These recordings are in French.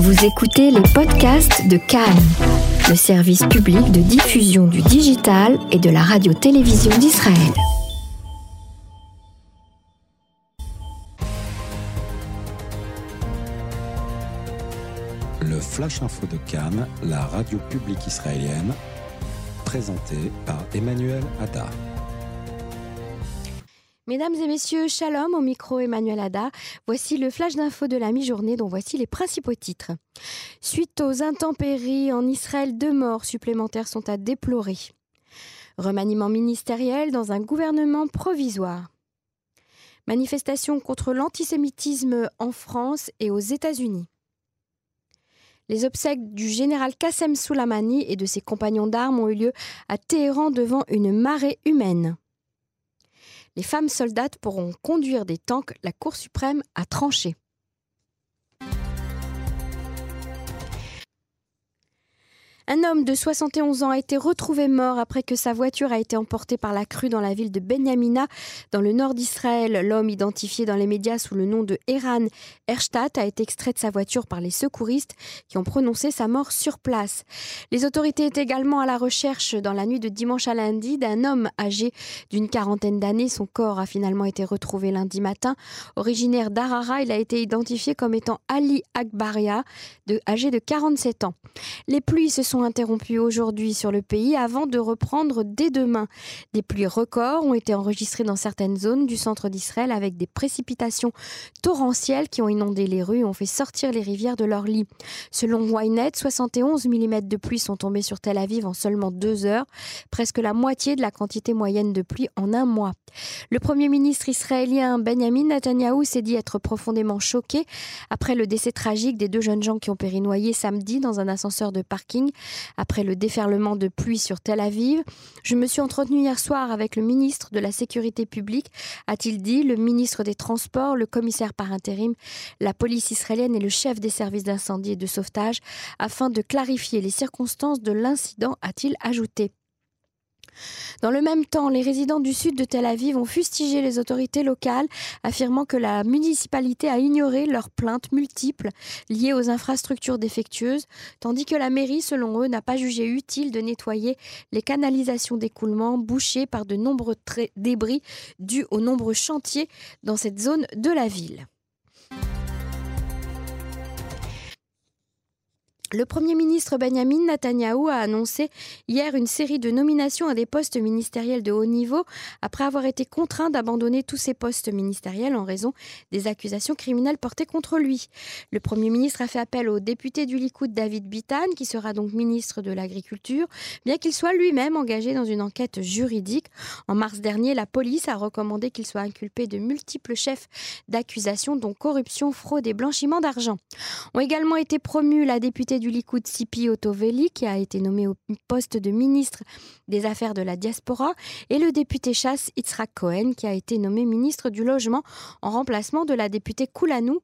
Vous écoutez les podcasts de Cannes, le service public de diffusion du digital et de la radio-télévision d'Israël. Le Flash Info de Cannes, la radio publique israélienne, présenté par Emmanuel Hadar. Mesdames et messieurs, shalom au micro Emmanuel Ada. Voici le flash d'info de la mi-journée dont voici les principaux titres. Suite aux intempéries en Israël, deux morts supplémentaires sont à déplorer. Remaniement ministériel dans un gouvernement provisoire. Manifestation contre l'antisémitisme en France et aux États-Unis. Les obsèques du général Qassem Soleimani et de ses compagnons d'armes ont eu lieu à Téhéran devant une marée humaine les femmes soldates pourront conduire des tanks, la Cour suprême a tranché. Un homme de 71 ans a été retrouvé mort après que sa voiture a été emportée par la crue dans la ville de Benyamina, dans le nord d'Israël. L'homme, identifié dans les médias sous le nom de Eran Erstadt, a été extrait de sa voiture par les secouristes qui ont prononcé sa mort sur place. Les autorités étaient également à la recherche dans la nuit de dimanche à lundi d'un homme âgé d'une quarantaine d'années. Son corps a finalement été retrouvé lundi matin. Originaire d'Arara, il a été identifié comme étant Ali Akbaria, âgé de 47 ans. Les pluies se sont interrompues aujourd'hui sur le pays avant de reprendre dès demain. Des pluies records ont été enregistrées dans certaines zones du centre d'Israël avec des précipitations torrentielles qui ont inondé les rues et ont fait sortir les rivières de leur lit. Selon Ynet, 71 mm de pluie sont tombés sur Tel Aviv en seulement deux heures, presque la moitié de la quantité moyenne de pluie en un mois. Le Premier ministre israélien Benjamin Netanyahu s'est dit être profondément choqué après le décès tragique des deux jeunes gens qui ont péri noyés samedi dans un ascenseur de parking après le déferlement de pluie sur Tel Aviv. Je me suis entretenu hier soir avec le ministre de la Sécurité publique, a-t-il dit, le ministre des Transports, le commissaire par intérim, la police israélienne et le chef des services d'incendie et de sauvetage afin de clarifier les circonstances de l'incident, a-t-il ajouté. Dans le même temps, les résidents du sud de Tel Aviv ont fustigé les autorités locales, affirmant que la municipalité a ignoré leurs plaintes multiples liées aux infrastructures défectueuses, tandis que la mairie, selon eux, n'a pas jugé utile de nettoyer les canalisations d'écoulement bouchées par de nombreux débris dus aux nombreux chantiers dans cette zone de la ville. Le Premier ministre Benjamin Netanyahu a annoncé hier une série de nominations à des postes ministériels de haut niveau après avoir été contraint d'abandonner tous ses postes ministériels en raison des accusations criminelles portées contre lui. Le Premier ministre a fait appel au député du Likoud David Bitan, qui sera donc ministre de l'Agriculture, bien qu'il soit lui-même engagé dans une enquête juridique. En mars dernier, la police a recommandé qu'il soit inculpé de multiples chefs d'accusation, dont corruption, fraude et blanchiment d'argent. Ont également été promus la députée du Likoud Sipi Otoveli, qui a été nommé au poste de ministre des Affaires de la Diaspora, et le député chasse Yitzhak Cohen, qui a été nommé ministre du Logement en remplacement de la députée Koulanou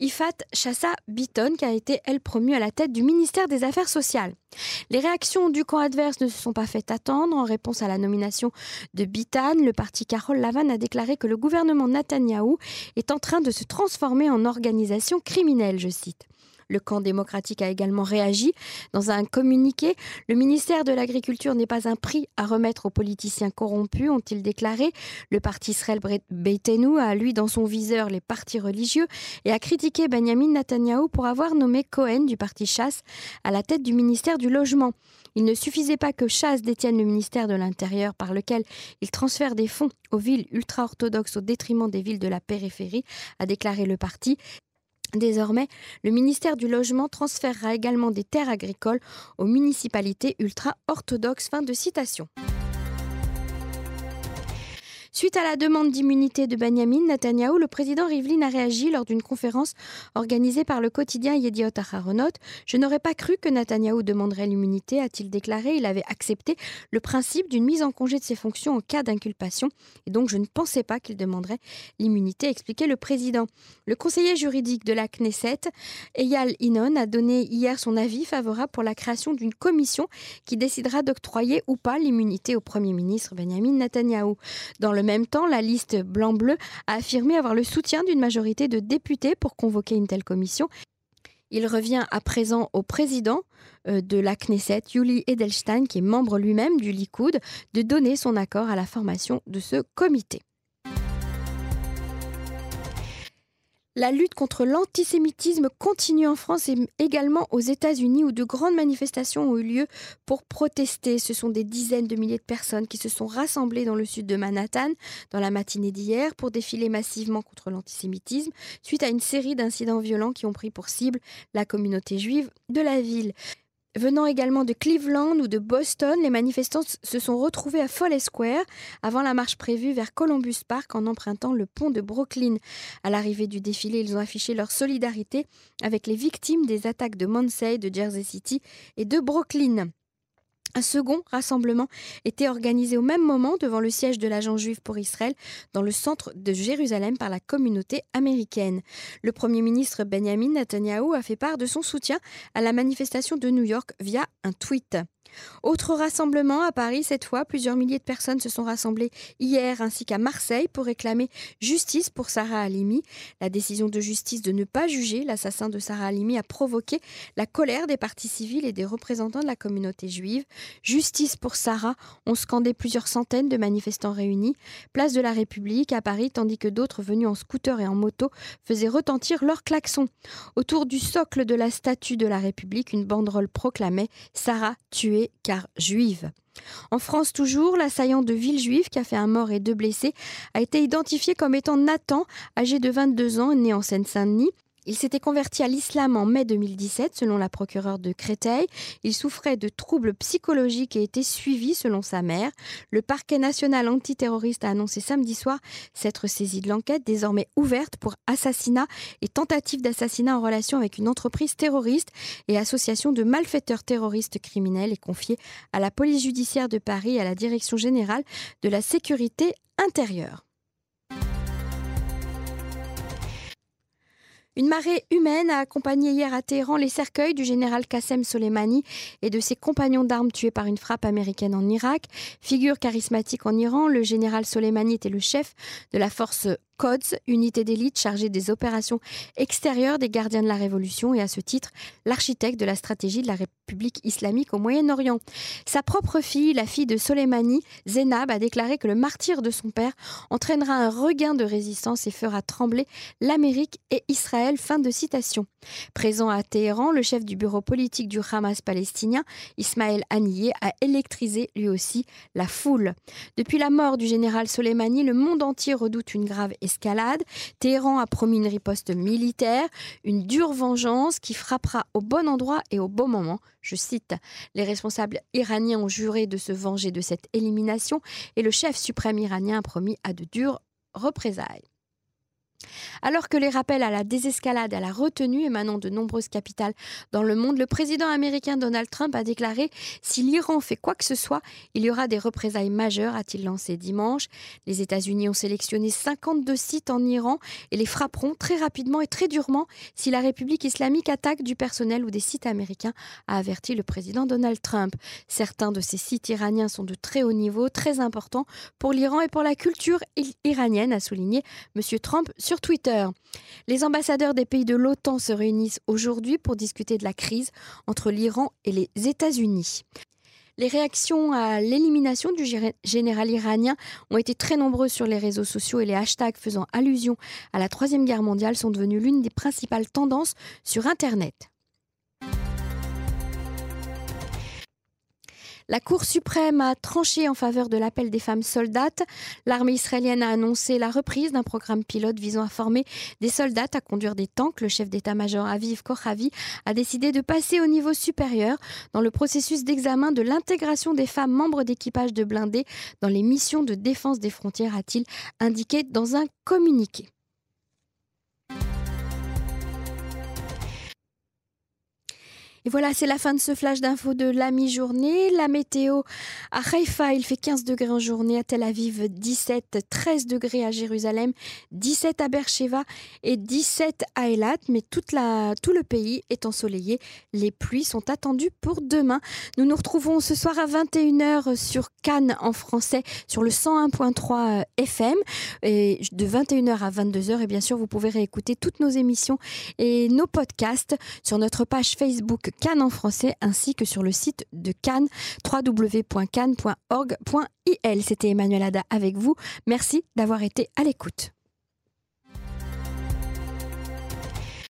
Ifat Chassa Biton, qui a été, elle, promue à la tête du ministère des Affaires sociales. Les réactions du camp adverse ne se sont pas faites attendre. En réponse à la nomination de Bitan, le parti Carole Lavan a déclaré que le gouvernement Netanyahou est en train de se transformer en organisation criminelle, je cite. Le camp démocratique a également réagi. Dans un communiqué, le ministère de l'Agriculture n'est pas un prix à remettre aux politiciens corrompus, ont-ils déclaré. Le parti Israël Beitenu a, lui, dans son viseur les partis religieux et a critiqué Benjamin Netanyahu pour avoir nommé Cohen du parti Chasse à la tête du ministère du Logement. Il ne suffisait pas que Chasse détienne le ministère de l'Intérieur par lequel il transfère des fonds aux villes ultra-orthodoxes au détriment des villes de la périphérie, a déclaré le parti. Désormais, le ministère du Logement transférera également des terres agricoles aux municipalités ultra-orthodoxes. Fin de citation. Suite à la demande d'immunité de Benjamin Netanyahu, le président Rivlin a réagi lors d'une conférence organisée par le quotidien Yediot Aharonot. Je n'aurais pas cru que Netanyahu demanderait l'immunité, a-t-il déclaré. Il avait accepté le principe d'une mise en congé de ses fonctions en cas d'inculpation et donc je ne pensais pas qu'il demanderait l'immunité, expliquait le président. Le conseiller juridique de la Knesset, Eyal Inon, a donné hier son avis favorable pour la création d'une commission qui décidera d'octroyer ou pas l'immunité au Premier ministre Benjamin Netanyahu. Dans le même temps, la liste blanc-bleu a affirmé avoir le soutien d'une majorité de députés pour convoquer une telle commission Il revient à présent au président euh, de la Knesset, Yuli Edelstein, qui est membre lui-même du Likoud, de donner son accord à la formation de ce comité. La lutte contre l'antisémitisme continue en France et également aux États-Unis où de grandes manifestations ont eu lieu pour protester. Ce sont des dizaines de milliers de personnes qui se sont rassemblées dans le sud de Manhattan dans la matinée d'hier pour défiler massivement contre l'antisémitisme suite à une série d'incidents violents qui ont pris pour cible la communauté juive de la ville. Venant également de Cleveland ou de Boston, les manifestants se sont retrouvés à Foley Square avant la marche prévue vers Columbus Park en empruntant le pont de Brooklyn. À l'arrivée du défilé, ils ont affiché leur solidarité avec les victimes des attaques de Monsey, de Jersey City et de Brooklyn. Un second rassemblement était organisé au même moment devant le siège de l'agent juif pour Israël dans le centre de Jérusalem par la communauté américaine. Le Premier ministre Benjamin Netanyahu a fait part de son soutien à la manifestation de New York via un tweet. Autre rassemblement à Paris, cette fois, plusieurs milliers de personnes se sont rassemblées hier ainsi qu'à Marseille pour réclamer justice pour Sarah Halimi. La décision de justice de ne pas juger l'assassin de Sarah Halimi a provoqué la colère des partis civils et des représentants de la communauté juive. Justice pour Sarah ont scandé plusieurs centaines de manifestants réunis. Place de la République à Paris, tandis que d'autres venus en scooter et en moto faisaient retentir leurs klaxons. Autour du socle de la statue de la République, une banderole proclamait Sarah tuée car juive. En France toujours, l'assaillant de Villejuif, qui a fait un mort et deux blessés, a été identifié comme étant Nathan, âgé de 22 ans, né en Seine-Saint-Denis. Il s'était converti à l'islam en mai 2017, selon la procureure de Créteil. Il souffrait de troubles psychologiques et était suivi, selon sa mère. Le parquet national antiterroriste a annoncé samedi soir s'être saisi de l'enquête, désormais ouverte pour assassinat et tentative d'assassinat en relation avec une entreprise terroriste et association de malfaiteurs terroristes criminels et confiée à la police judiciaire de Paris et à la direction générale de la sécurité intérieure. Une marée humaine a accompagné hier à Téhéran les cercueils du général Qassem Soleimani et de ses compagnons d'armes tués par une frappe américaine en Irak. Figure charismatique en Iran, le général Soleimani était le chef de la force CODS, unité d'élite chargée des opérations extérieures des gardiens de la Révolution et à ce titre l'architecte de la stratégie de la République islamique au Moyen-Orient. Sa propre fille, la fille de Soleimani, Zénab, a déclaré que le martyr de son père entraînera un regain de résistance et fera trembler l'Amérique et Israël. Fin de citation. Présent à Téhéran, le chef du bureau politique du Hamas palestinien, Ismaël Haniyeh, a électrisé lui aussi la foule. Depuis la mort du général Soleimani, le monde entier redoute une grave escalade. Téhéran a promis une riposte militaire, une dure vengeance qui frappera au bon endroit et au bon moment. Je cite, les responsables iraniens ont juré de se venger de cette élimination et le chef suprême iranien a promis à de dures représailles. Alors que les rappels à la désescalade à la retenue émanant de nombreuses capitales dans le monde, le président américain Donald Trump a déclaré Si l'Iran fait quoi que ce soit, il y aura des représailles majeures, a-t-il lancé dimanche. Les États-Unis ont sélectionné 52 sites en Iran et les frapperont très rapidement et très durement si la République islamique attaque du personnel ou des sites américains, a averti le président Donald Trump. Certains de ces sites iraniens sont de très haut niveau, très importants pour l'Iran et pour la culture iranienne, a souligné M. Trump Twitter. Les ambassadeurs des pays de l'OTAN se réunissent aujourd'hui pour discuter de la crise entre l'Iran et les États-Unis. Les réactions à l'élimination du général iranien ont été très nombreuses sur les réseaux sociaux et les hashtags faisant allusion à la Troisième Guerre mondiale sont devenus l'une des principales tendances sur Internet. La Cour suprême a tranché en faveur de l'appel des femmes soldates. L'armée israélienne a annoncé la reprise d'un programme pilote visant à former des soldats à conduire des tanks. Le chef d'état-major Aviv Kochavi a décidé de passer au niveau supérieur dans le processus d'examen de l'intégration des femmes membres d'équipage de blindés dans les missions de défense des frontières, a-t-il indiqué dans un communiqué. Et voilà, c'est la fin de ce flash d'infos de la mi-journée. La météo à Haïfa, il fait 15 degrés en journée, à Tel Aviv 17, 13 degrés à Jérusalem, 17 à Beersheba et 17 à Eilat. Mais tout le pays est ensoleillé. Les pluies sont attendues pour demain. Nous nous retrouvons ce soir à 21h sur Cannes en français sur le 101.3 FM de 21h à 22h. Et bien sûr, vous pouvez réécouter toutes nos émissions et nos podcasts sur notre page Facebook Cannes en français ainsi que sur le site de Cannes www.cannes.org.il. C'était Emmanuel Ada avec vous. Merci d'avoir été à l'écoute.